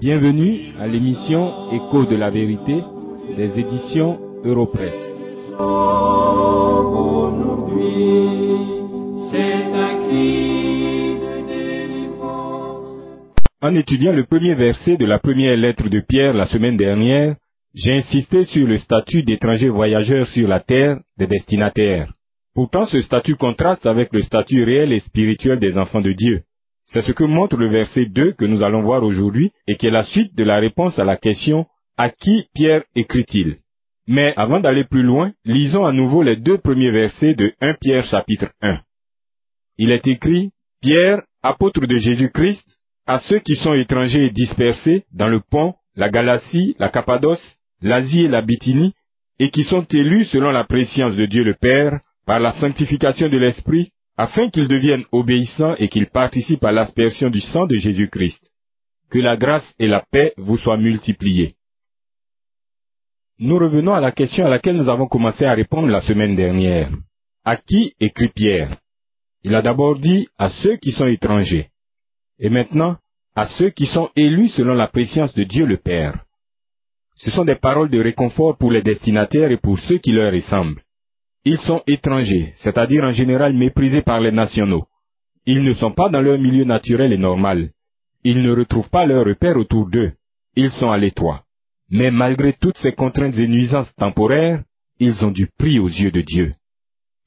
Bienvenue à l'émission Écho de la vérité des éditions Europresse. En étudiant le premier verset de la première lettre de Pierre la semaine dernière, j'ai insisté sur le statut d'étranger voyageur sur la terre des destinataires. Pourtant, ce statut contraste avec le statut réel et spirituel des enfants de Dieu. C'est ce que montre le verset 2 que nous allons voir aujourd'hui et qui est la suite de la réponse à la question à qui Pierre écrit-il? Mais avant d'aller plus loin, lisons à nouveau les deux premiers versets de 1 Pierre chapitre 1. Il est écrit Pierre, apôtre de Jésus-Christ, à ceux qui sont étrangers et dispersés dans le pont, la Galatie, la Cappadoce, l'Asie et la Bithynie, et qui sont élus selon la préscience de Dieu le Père, par la sanctification de l'Esprit, afin qu'ils deviennent obéissants et qu'ils participent à l'aspersion du sang de Jésus-Christ. Que la grâce et la paix vous soient multipliées. Nous revenons à la question à laquelle nous avons commencé à répondre la semaine dernière. À qui écrit Pierre? Il a d'abord dit à ceux qui sont étrangers. Et maintenant, à ceux qui sont élus selon la préscience de Dieu le Père. Ce sont des paroles de réconfort pour les destinataires et pour ceux qui leur ressemblent. Ils sont étrangers, c'est-à-dire en général méprisés par les nationaux. Ils ne sont pas dans leur milieu naturel et normal. Ils ne retrouvent pas leur repère autour d'eux. Ils sont à l'étroit. Mais malgré toutes ces contraintes et nuisances temporaires, ils ont du prix aux yeux de Dieu.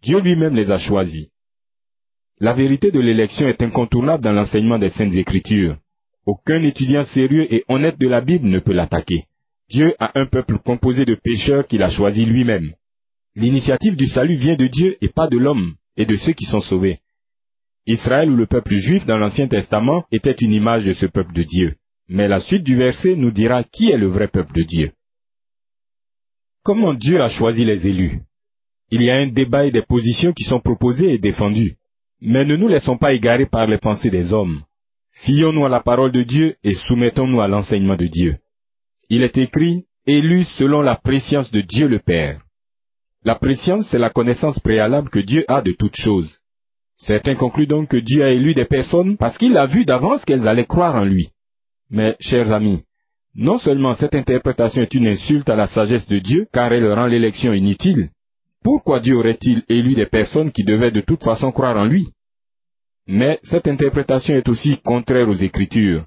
Dieu lui-même les a choisis. La vérité de l'élection est incontournable dans l'enseignement des Saintes Écritures. Aucun étudiant sérieux et honnête de la Bible ne peut l'attaquer. Dieu a un peuple composé de pécheurs qu'il a choisi lui-même. L'initiative du salut vient de Dieu et pas de l'homme et de ceux qui sont sauvés. Israël ou le peuple juif dans l'Ancien Testament était une image de ce peuple de Dieu. Mais la suite du verset nous dira qui est le vrai peuple de Dieu. Comment Dieu a choisi les élus? Il y a un débat et des positions qui sont proposées et défendues. Mais ne nous laissons pas égarer par les pensées des hommes. Fions-nous à la parole de Dieu et soumettons-nous à l'enseignement de Dieu. Il est écrit, élus selon la préscience de Dieu le Père. La préscience, c'est la connaissance préalable que Dieu a de toutes choses. Certains concluent donc que Dieu a élu des personnes parce qu'il a vu d'avance qu'elles allaient croire en lui. Mais, chers amis, non seulement cette interprétation est une insulte à la sagesse de Dieu, car elle rend l'élection inutile, pourquoi Dieu aurait-il élu des personnes qui devaient de toute façon croire en lui? Mais cette interprétation est aussi contraire aux Écritures.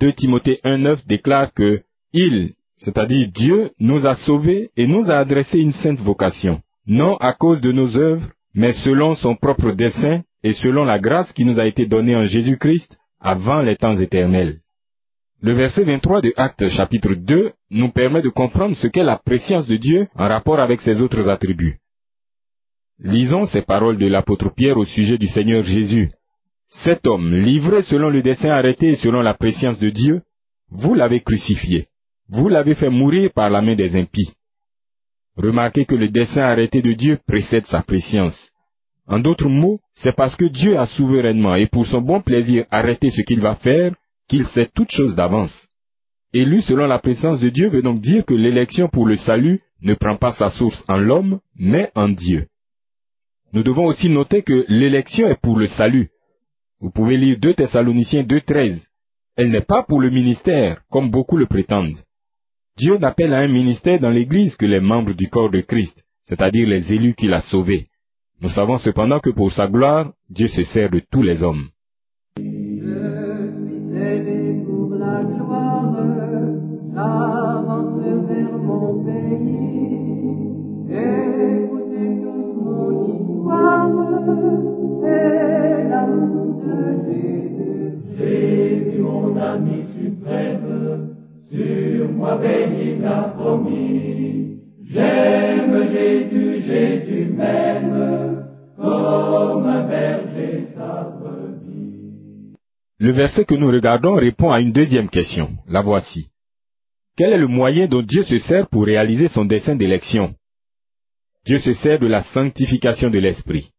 2 Timothée 1.9 déclare que il, c'est-à-dire Dieu, nous a sauvés et nous a adressé une sainte vocation, non à cause de nos œuvres, mais selon son propre dessein et selon la grâce qui nous a été donnée en Jésus-Christ avant les temps éternels. Le verset 23 de Actes chapitre 2 nous permet de comprendre ce qu'est la préscience de Dieu en rapport avec ses autres attributs. Lisons ces paroles de l'apôtre Pierre au sujet du Seigneur Jésus. Cet homme, livré selon le dessein arrêté et selon la préscience de Dieu, vous l'avez crucifié. Vous l'avez fait mourir par la main des impies. Remarquez que le dessein arrêté de Dieu précède sa préscience. En d'autres mots, c'est parce que Dieu a souverainement et pour son bon plaisir arrêté ce qu'il va faire qu'il sait toutes choses d'avance. Élu selon la présence de Dieu veut donc dire que l'élection pour le salut ne prend pas sa source en l'homme, mais en Dieu. Nous devons aussi noter que l'élection est pour le salut. Vous pouvez lire 2 Thessaloniciens 2.13. Elle n'est pas pour le ministère, comme beaucoup le prétendent. Dieu n'appelle à un ministère dans l'Église que les membres du corps de Christ, c'est-à-dire les élus qu'il a sauvés. Nous savons cependant que pour sa gloire, Dieu se sert de tous les hommes. Le verset que nous regardons répond à une deuxième question. La voici. Quel est le moyen dont Dieu se sert pour réaliser son dessein d'élection? Dieu se sert de la sanctification de l'esprit.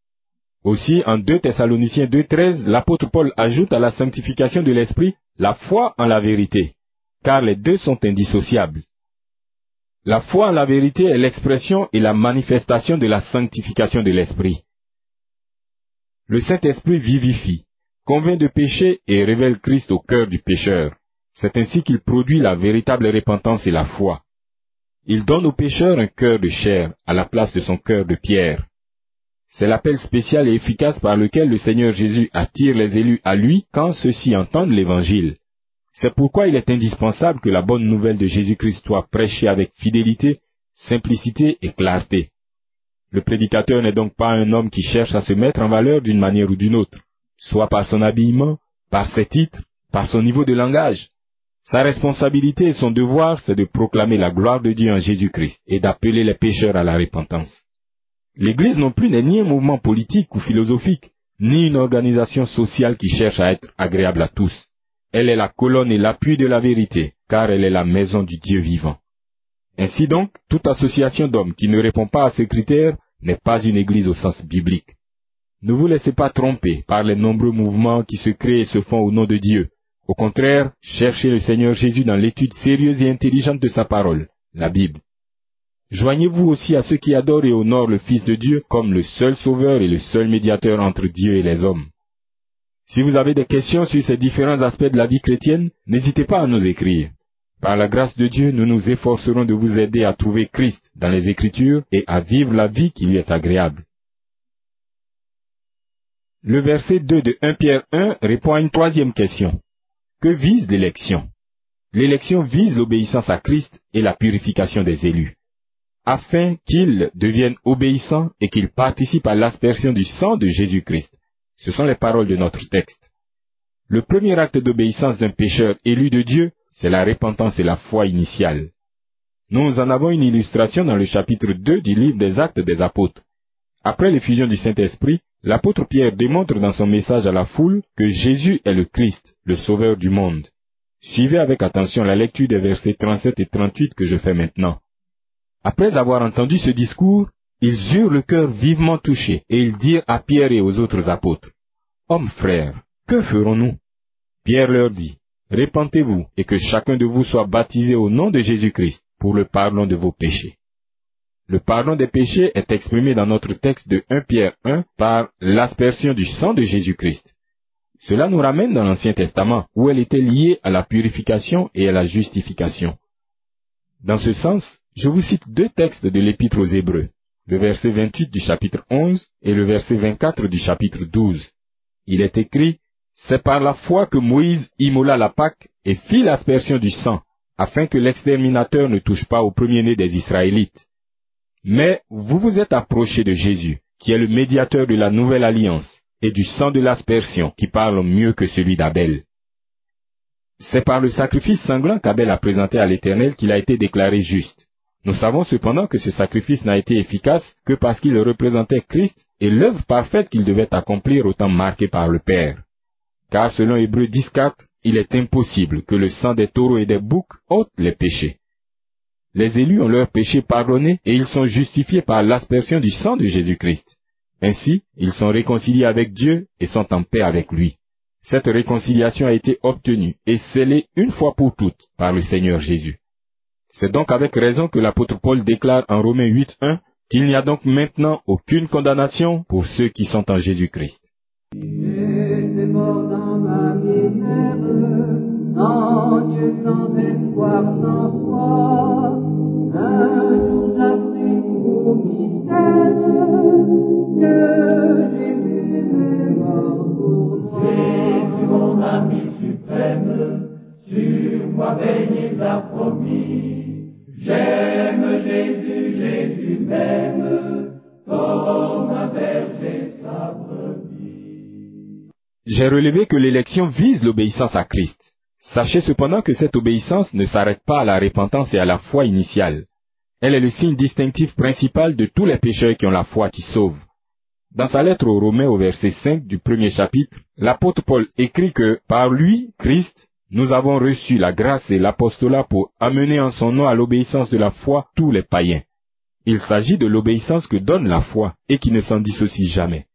Aussi, en 2 Thessaloniciens 2.13, l'apôtre Paul ajoute à la sanctification de l'esprit la foi en la vérité, car les deux sont indissociables. La foi en la vérité est l'expression et la manifestation de la sanctification de l'esprit. Le Saint-Esprit vivifie, convainc de péché et révèle Christ au cœur du pécheur. C'est ainsi qu'il produit la véritable repentance et la foi. Il donne aux pécheurs un cœur de chair à la place de son cœur de pierre. C'est l'appel spécial et efficace par lequel le Seigneur Jésus attire les élus à lui quand ceux-ci entendent l'Évangile. C'est pourquoi il est indispensable que la bonne nouvelle de Jésus-Christ soit prêchée avec fidélité, simplicité et clarté. Le prédicateur n'est donc pas un homme qui cherche à se mettre en valeur d'une manière ou d'une autre, soit par son habillement, par ses titres, par son niveau de langage. Sa responsabilité et son devoir, c'est de proclamer la gloire de Dieu en Jésus-Christ et d'appeler les pécheurs à la repentance. L'Église non plus n'est ni un mouvement politique ou philosophique, ni une organisation sociale qui cherche à être agréable à tous. Elle est la colonne et l'appui de la vérité, car elle est la maison du Dieu vivant. Ainsi donc, toute association d'hommes qui ne répond pas à ces critères n'est pas une église au sens biblique. Ne vous laissez pas tromper par les nombreux mouvements qui se créent et se font au nom de Dieu. Au contraire, cherchez le Seigneur Jésus dans l'étude sérieuse et intelligente de sa parole, la Bible. Joignez-vous aussi à ceux qui adorent et honorent le Fils de Dieu comme le seul sauveur et le seul médiateur entre Dieu et les hommes. Si vous avez des questions sur ces différents aspects de la vie chrétienne, n'hésitez pas à nous écrire. Par la grâce de Dieu, nous nous efforcerons de vous aider à trouver Christ dans les Écritures et à vivre la vie qui lui est agréable. Le verset 2 de 1 Pierre 1 répond à une troisième question. Que vise l'élection? L'élection vise l'obéissance à Christ et la purification des élus, afin qu'ils deviennent obéissants et qu'ils participent à l'aspersion du sang de Jésus-Christ. Ce sont les paroles de notre texte. Le premier acte d'obéissance d'un pécheur élu de Dieu c'est la repentance et la foi initiale. Nous en avons une illustration dans le chapitre 2 du livre des actes des apôtres. Après l'effusion du Saint-Esprit, l'apôtre Pierre démontre dans son message à la foule que Jésus est le Christ, le Sauveur du monde. Suivez avec attention la lecture des versets 37 et 38 que je fais maintenant. Après avoir entendu ce discours, ils eurent le cœur vivement touché, et ils dirent à Pierre et aux autres apôtres, Hommes frères, que ferons-nous? Pierre leur dit, Répentez-vous et que chacun de vous soit baptisé au nom de Jésus-Christ pour le pardon de vos péchés. Le pardon des péchés est exprimé dans notre texte de 1 Pierre 1 par l'aspersion du sang de Jésus-Christ. Cela nous ramène dans l'Ancien Testament où elle était liée à la purification et à la justification. Dans ce sens, je vous cite deux textes de l'Épître aux Hébreux, le verset 28 du chapitre 11 et le verset 24 du chapitre 12. Il est écrit, c'est par la foi que Moïse immola la Pâque et fit l'aspersion du sang, afin que l'exterminateur ne touche pas au premier-né des Israélites. Mais vous vous êtes approché de Jésus, qui est le médiateur de la nouvelle alliance, et du sang de l'aspersion, qui parle mieux que celui d'Abel. C'est par le sacrifice sanglant qu'Abel a présenté à l'Éternel qu'il a été déclaré juste. Nous savons cependant que ce sacrifice n'a été efficace que parce qu'il représentait Christ et l'œuvre parfaite qu'il devait accomplir au temps marqué par le Père car selon Hébreu 10.4, il est impossible que le sang des taureaux et des boucs ôte les péchés. Les élus ont leurs péchés pardonnés et ils sont justifiés par l'aspersion du sang de Jésus-Christ. Ainsi, ils sont réconciliés avec Dieu et sont en paix avec lui. Cette réconciliation a été obtenue et scellée une fois pour toutes par le Seigneur Jésus. C'est donc avec raison que l'apôtre Paul déclare en Romains 8.1 qu'il n'y a donc maintenant aucune condamnation pour ceux qui sont en Jésus-Christ. J'ai relevé que l'élection vise l'obéissance à Christ. Sachez cependant que cette obéissance ne s'arrête pas à la repentance et à la foi initiale. Elle est le signe distinctif principal de tous les pécheurs qui ont la foi qui sauve. Dans sa lettre aux Romains au verset 5 du premier chapitre, l'apôtre Paul écrit que par lui, Christ, nous avons reçu la grâce et l'apostolat pour amener en son nom à l'obéissance de la foi tous les païens. Il s'agit de l'obéissance que donne la foi et qui ne s'en dissocie jamais.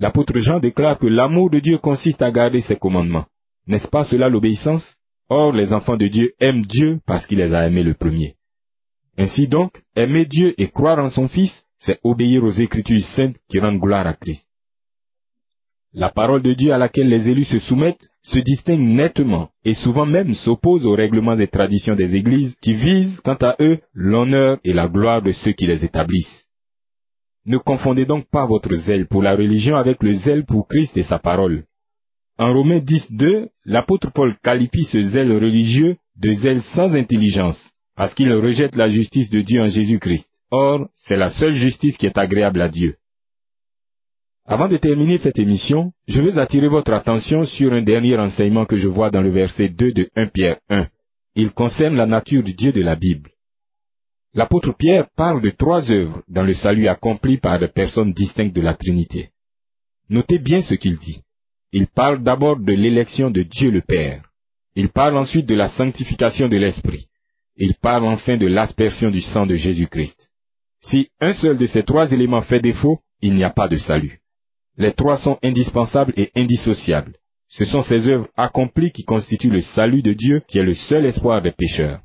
L'apôtre Jean déclare que l'amour de Dieu consiste à garder ses commandements. N'est-ce pas cela l'obéissance? Or, les enfants de Dieu aiment Dieu parce qu'il les a aimés le premier. Ainsi donc, aimer Dieu et croire en son Fils, c'est obéir aux Écritures saintes qui rendent gloire à Christ. La parole de Dieu à laquelle les élus se soumettent se distingue nettement et souvent même s'oppose aux règlements et traditions des églises qui visent, quant à eux, l'honneur et la gloire de ceux qui les établissent. Ne confondez donc pas votre zèle pour la religion avec le zèle pour Christ et sa parole. En Romains 10, 2, l'apôtre Paul qualifie ce zèle religieux de zèle sans intelligence, parce qu'il rejette la justice de Dieu en Jésus-Christ. Or, c'est la seule justice qui est agréable à Dieu. Avant de terminer cette émission, je veux attirer votre attention sur un dernier enseignement que je vois dans le verset 2 de 1 Pierre 1. Il concerne la nature du Dieu de la Bible. L'apôtre Pierre parle de trois œuvres dans le salut accompli par des personnes distinctes de la Trinité. Notez bien ce qu'il dit. Il parle d'abord de l'élection de Dieu le Père. Il parle ensuite de la sanctification de l'Esprit. Il parle enfin de l'aspersion du sang de Jésus-Christ. Si un seul de ces trois éléments fait défaut, il n'y a pas de salut. Les trois sont indispensables et indissociables. Ce sont ces œuvres accomplies qui constituent le salut de Dieu qui est le seul espoir des pécheurs.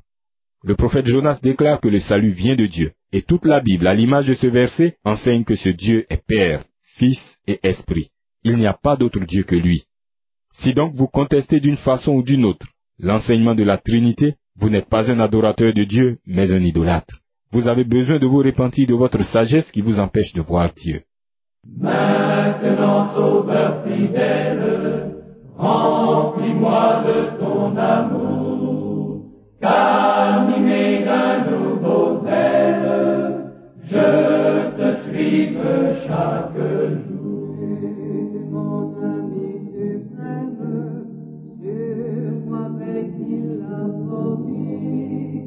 Le prophète Jonas déclare que le salut vient de Dieu, et toute la Bible, à l'image de ce verset, enseigne que ce Dieu est Père, Fils et Esprit. Il n'y a pas d'autre Dieu que lui. Si donc vous contestez d'une façon ou d'une autre l'enseignement de la Trinité, vous n'êtes pas un adorateur de Dieu, mais un idolâtre. Vous avez besoin de vous repentir de votre sagesse qui vous empêche de voir Dieu. Maintenant, Sauveur fidèle, remplis-moi de ton amour, je te suive chaque jour. Mon ami suprême, sur moi avec il a promis.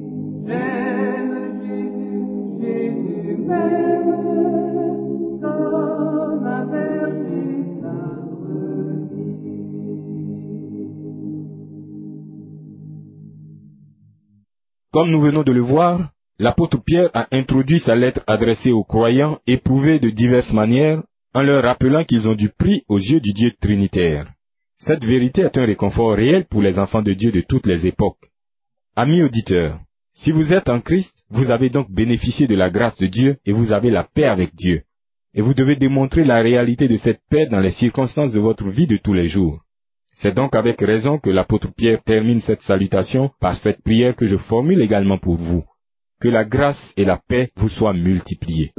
J'aime Jésus, Jésus même, comme un berger sa Comme nous venons de le voir, l'apôtre Pierre a introduit sa lettre adressée aux croyants éprouvés de diverses manières en leur rappelant qu'ils ont du prix aux yeux du Dieu trinitaire. Cette vérité est un réconfort réel pour les enfants de Dieu de toutes les époques. Amis auditeurs, si vous êtes en Christ, vous avez donc bénéficié de la grâce de Dieu et vous avez la paix avec Dieu. Et vous devez démontrer la réalité de cette paix dans les circonstances de votre vie de tous les jours. C'est donc avec raison que l'apôtre Pierre termine cette salutation par cette prière que je formule également pour vous. Que la grâce et la paix vous soient multipliées.